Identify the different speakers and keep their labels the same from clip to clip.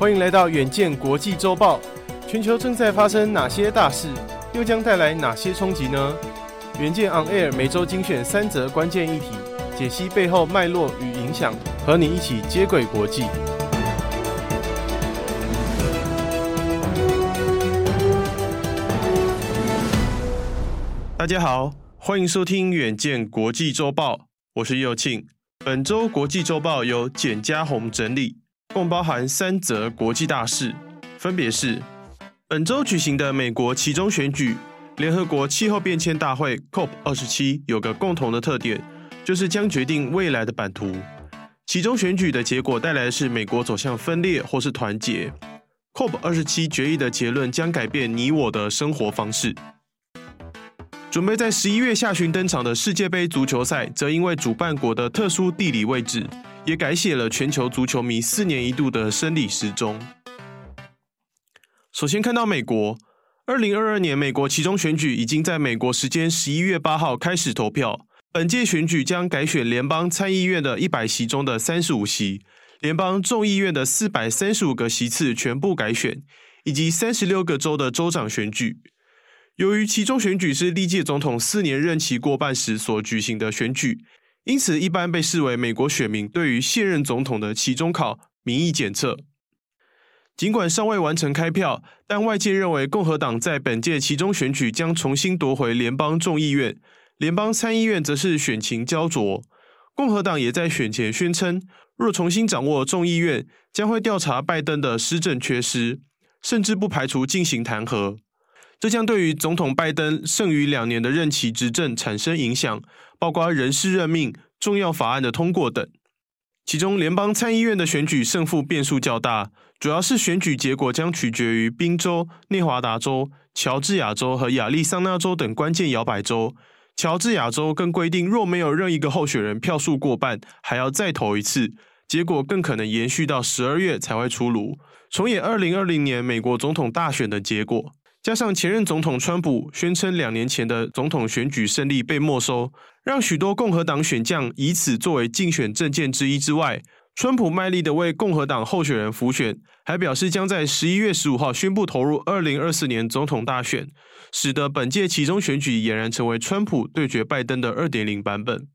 Speaker 1: 欢迎来到远见国际周报。全球正在发生哪些大事，又将带来哪些冲击呢？远见 On Air 每周精选三则关键议题，解析背后脉络与影响，和你一起接轨国际。大家好，欢迎收听远见国际周报，我是右庆。本周国际周报由简家宏整理，共包含三则国际大事，分别是本周举行的美国期中选举。联合国气候变迁大会 COP 二十七有个共同的特点，就是将决定未来的版图。期中选举的结果带来的是美国走向分裂或是团结。COP 二十七决议的结论将改变你我的生活方式。准备在十一月下旬登场的世界杯足球赛，则因为主办国的特殊地理位置，也改写了全球足球迷四年一度的生理时钟。首先看到美国，二零二二年美国期中选举已经在美国时间十一月八号开始投票。本届选举将改选联邦参议院的一百席中的三十五席，联邦众议院的四百三十五个席次全部改选，以及三十六个州的州长选举。由于期中选举是历届总统四年任期过半时所举行的选举，因此一般被视为美国选民对于现任总统的期中考民意检测。尽管尚未完成开票，但外界认为共和党在本届期中选举将重新夺回联邦众议院，联邦参议院则是选情胶着。共和党也在选前宣称，若重新掌握众议院，将会调查拜登的施政缺失，甚至不排除进行弹劾。这将对于总统拜登剩余两年的任期执政产生影响，包括人事任命、重要法案的通过等。其中，联邦参议院的选举胜负变数较大，主要是选举结果将取决于宾州、内华达州、乔治亚州和亚利桑那州等关键摇摆州。乔治亚州更规定，若没有任一个候选人票数过半，还要再投一次，结果更可能延续到十二月才会出炉，重演二零二零年美国总统大选的结果。加上前任总统川普宣称两年前的总统选举胜利被没收，让许多共和党选将以此作为竞选政见之一之外，川普卖力的为共和党候选人辅选，还表示将在十一月十五号宣布投入二零二四年总统大选，使得本届其中选举俨然成为川普对决拜登的二点零版本。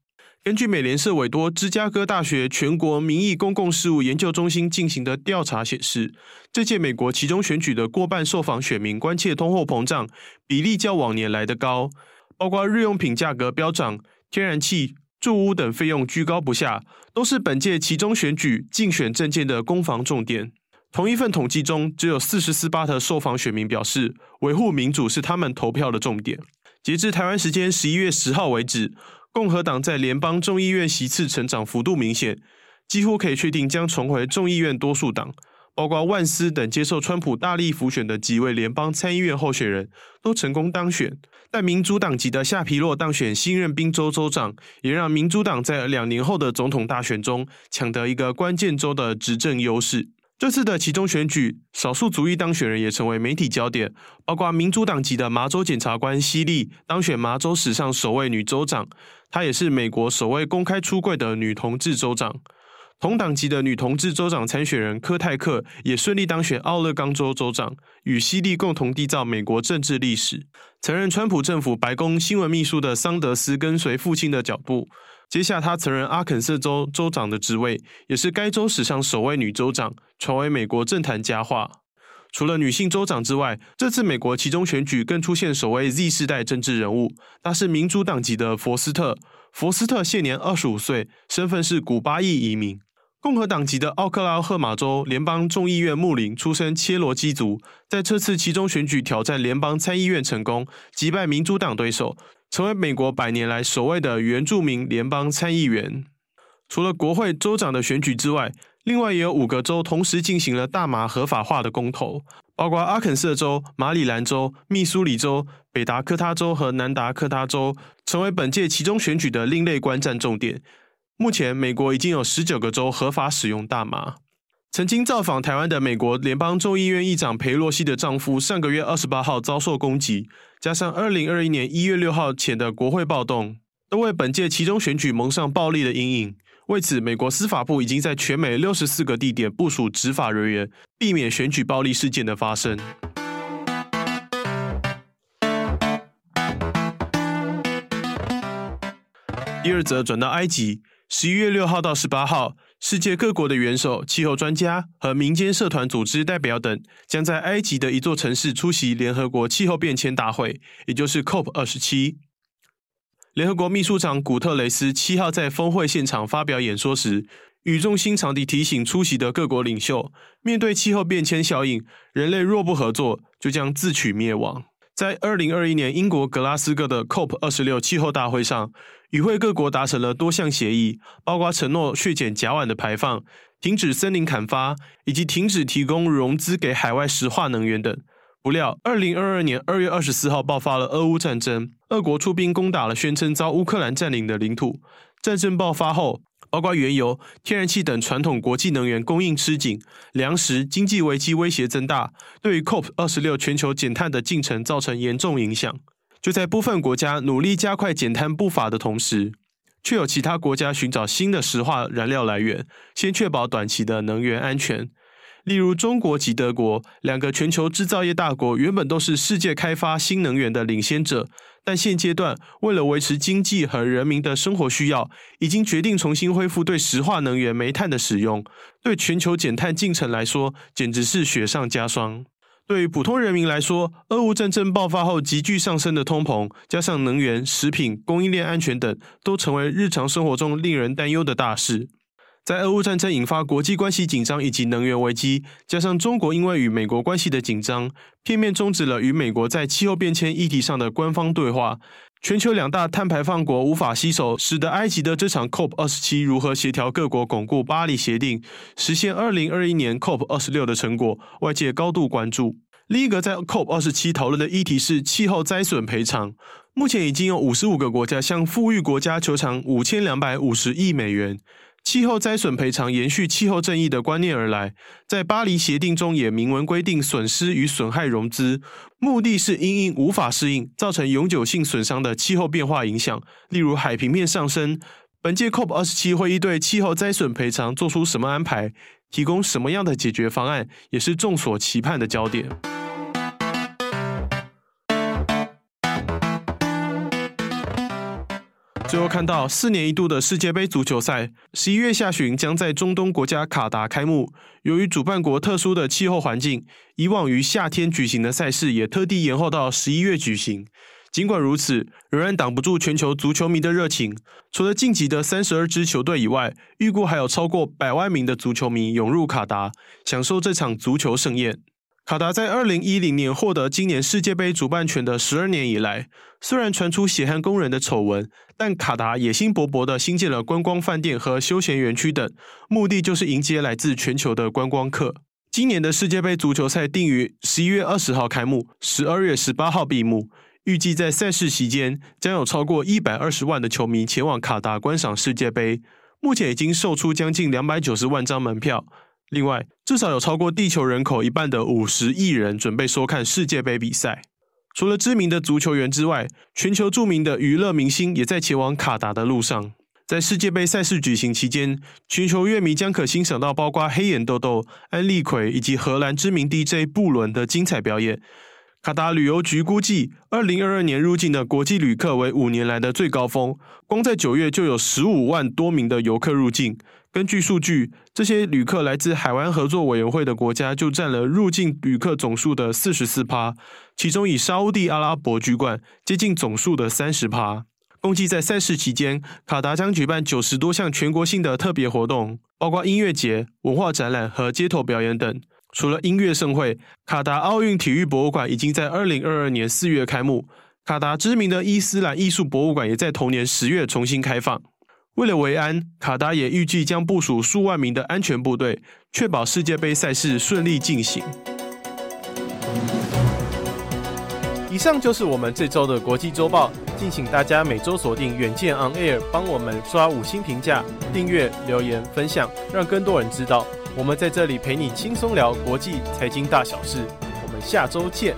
Speaker 1: 根据美联社委托芝加哥大学全国民意公共事务研究中心进行的调查显示，这届美国期中选举的过半受访选民关切通货膨胀比例较往年来得高，包括日用品价格飙涨、天然气、住屋等费用居高不下，都是本届期中选举竞选政见的攻防重点。同一份统计中，只有四十四八的受访选民表示，维护民主是他们投票的重点。截至台湾时间十一月十号为止。共和党在联邦众议院席次成长幅度明显，几乎可以确定将重回众议院多数党。包括万斯等接受川普大力辅选的几位联邦参议院候选人都成功当选，但民主党籍的夏皮洛当选新任宾州州长，也让民主党在两年后的总统大选中抢得一个关键州的执政优势。这次的其中选举，少数族裔当选人也成为媒体焦点，包括民主党籍的麻州检察官希利当选麻州史上首位女州长，她也是美国首位公开出柜的女同志州长。同党籍的女同志州长参选人科泰克也顺利当选奥勒冈州州长，与希利共同缔造美国政治历史。曾任川普政府白宫新闻秘书的桑德斯跟随父亲的脚步。接下他曾任阿肯色州州长的职位，也是该州史上首位女州长，传为美国政坛佳话。除了女性州长之外，这次美国期中选举更出现首位 Z 世代政治人物，他是民主党籍的佛斯特。佛斯特现年二十五岁，身份是古巴裔移民。共和党籍的奥克拉荷马州联邦众议院穆林出身切罗基族，在这次期中选举挑战联邦参议院成功，击败民主党对手。成为美国百年来首位的原住民联邦参议员。除了国会州长的选举之外，另外也有五个州同时进行了大麻合法化的公投，包括阿肯色州、马里兰州、密苏里州、北达科他州和南达科他州，成为本届其中选举的另类观战重点。目前，美国已经有十九个州合法使用大麻。曾经造访台湾的美国联邦众议院议长裴洛西的丈夫，上个月二十八号遭受攻击，加上二零二一年一月六号前的国会暴动，都为本届期中选举蒙上暴力的阴影。为此，美国司法部已经在全美六十四个地点部署执法人员，避免选举暴力事件的发生。第二则转到埃及，十一月六号到十八号，世界各国的元首、气候专家和民间社团组织代表等，将在埃及的一座城市出席联合国气候变迁大会，也就是 COP 二十七。联合国秘书长古特雷斯七号在峰会现场发表演说时，语重心长地提醒出席的各国领袖：面对气候变迁效应，人类若不合作，就将自取灭亡。在二零二一年英国格拉斯哥的 COP 二十六气候大会上，与会各国达成了多项协议，包括承诺削减甲烷的排放、停止森林砍伐，以及停止提供融资给海外石化能源等。不料，二零二二年二月二十四号爆发了俄乌战争，俄国出兵攻打了宣称遭乌克兰占领的领土。战争爆发后，包括原油、天然气等传统国际能源供应吃紧，粮食、经济危机威胁增大，对于 COP 二十六全球减碳的进程造成严重影响。就在部分国家努力加快减碳步伐的同时，却有其他国家寻找新的石化燃料来源，先确保短期的能源安全。例如，中国及德国两个全球制造业大国，原本都是世界开发新能源的领先者，但现阶段为了维持经济和人民的生活需要，已经决定重新恢复对石化能源煤炭的使用。对全球减碳进程来说，简直是雪上加霜。对于普通人民来说，俄乌战争爆发后急剧上升的通膨，加上能源、食品供应链安全等，都成为日常生活中令人担忧的大事。在俄乌战争引发国际关系紧张以及能源危机，加上中国因为与美国关系的紧张，片面终止了与美国在气候变迁议题上的官方对话。全球两大碳排放国无法携手，使得埃及的这场 COP 二十七如何协调各国巩固巴黎协定，实现二零二一年 COP 二十六的成果，外界高度关注。另一个在 COP 二十七讨论的议题是气候灾损赔偿。目前已经有五十五个国家向富裕国家求偿五千两百五十亿美元。气候灾损赔偿延续气候正义的观念而来，在巴黎协定中也明文规定损失与损害融资，目的是因应无法适应造成永久性损伤的气候变化影响，例如海平面上升。本届 COP 二十七会议对气候灾损赔偿做出什么安排，提供什么样的解决方案，也是众所期盼的焦点。最后看到四年一度的世界杯足球赛，十一月下旬将在中东国家卡达开幕。由于主办国特殊的气候环境，以往于夏天举行的赛事也特地延后到十一月举行。尽管如此，仍然挡不住全球足球迷的热情。除了晋级的三十二支球队以外，预估还有超过百万名的足球迷涌入卡达，享受这场足球盛宴。卡达在二零一零年获得今年世界杯主办权的十二年以来，虽然传出血汗工人的丑闻，但卡达野心勃勃地新建了观光饭店和休闲园区等，目的就是迎接来自全球的观光客。今年的世界杯足球赛定于十一月二十号开幕，十二月十八号闭幕。预计在赛事期间，将有超过一百二十万的球迷前往卡达观赏世界杯。目前已经售出将近两百九十万张门票。另外，至少有超过地球人口一半的五十亿人准备收看世界杯比赛。除了知名的足球员之外，全球著名的娱乐明星也在前往卡达的路上。在世界杯赛事举行期间，全球乐迷将可欣赏到包括黑眼豆豆、安利奎以及荷兰知名 DJ 布伦的精彩表演。卡达旅游局估计，二零二二年入境的国际旅客为五年来的最高峰，光在九月就有十五万多名的游客入境。根据数据，这些旅客来自海湾合作委员会的国家就占了入境旅客总数的四十四趴，其中以沙乌地阿拉伯居冠，接近总数的三十趴。共计在赛事期间，卡达将举办九十多项全国性的特别活动，包括音乐节、文化展览和街头表演等。除了音乐盛会，卡达奥运体育博物馆已经在二零二二年四月开幕，卡达知名的伊斯兰艺术博物馆也在同年十月重新开放。为了维安，卡达也预计将部署数万名的安全部队，确保世界杯赛事顺利进行。以上就是我们这周的国际周报，敬请大家每周锁定远见 On Air，帮我们刷五星评价、订阅、留言、分享，让更多人知道我们在这里陪你轻松聊国际财经大小事。我们下周见。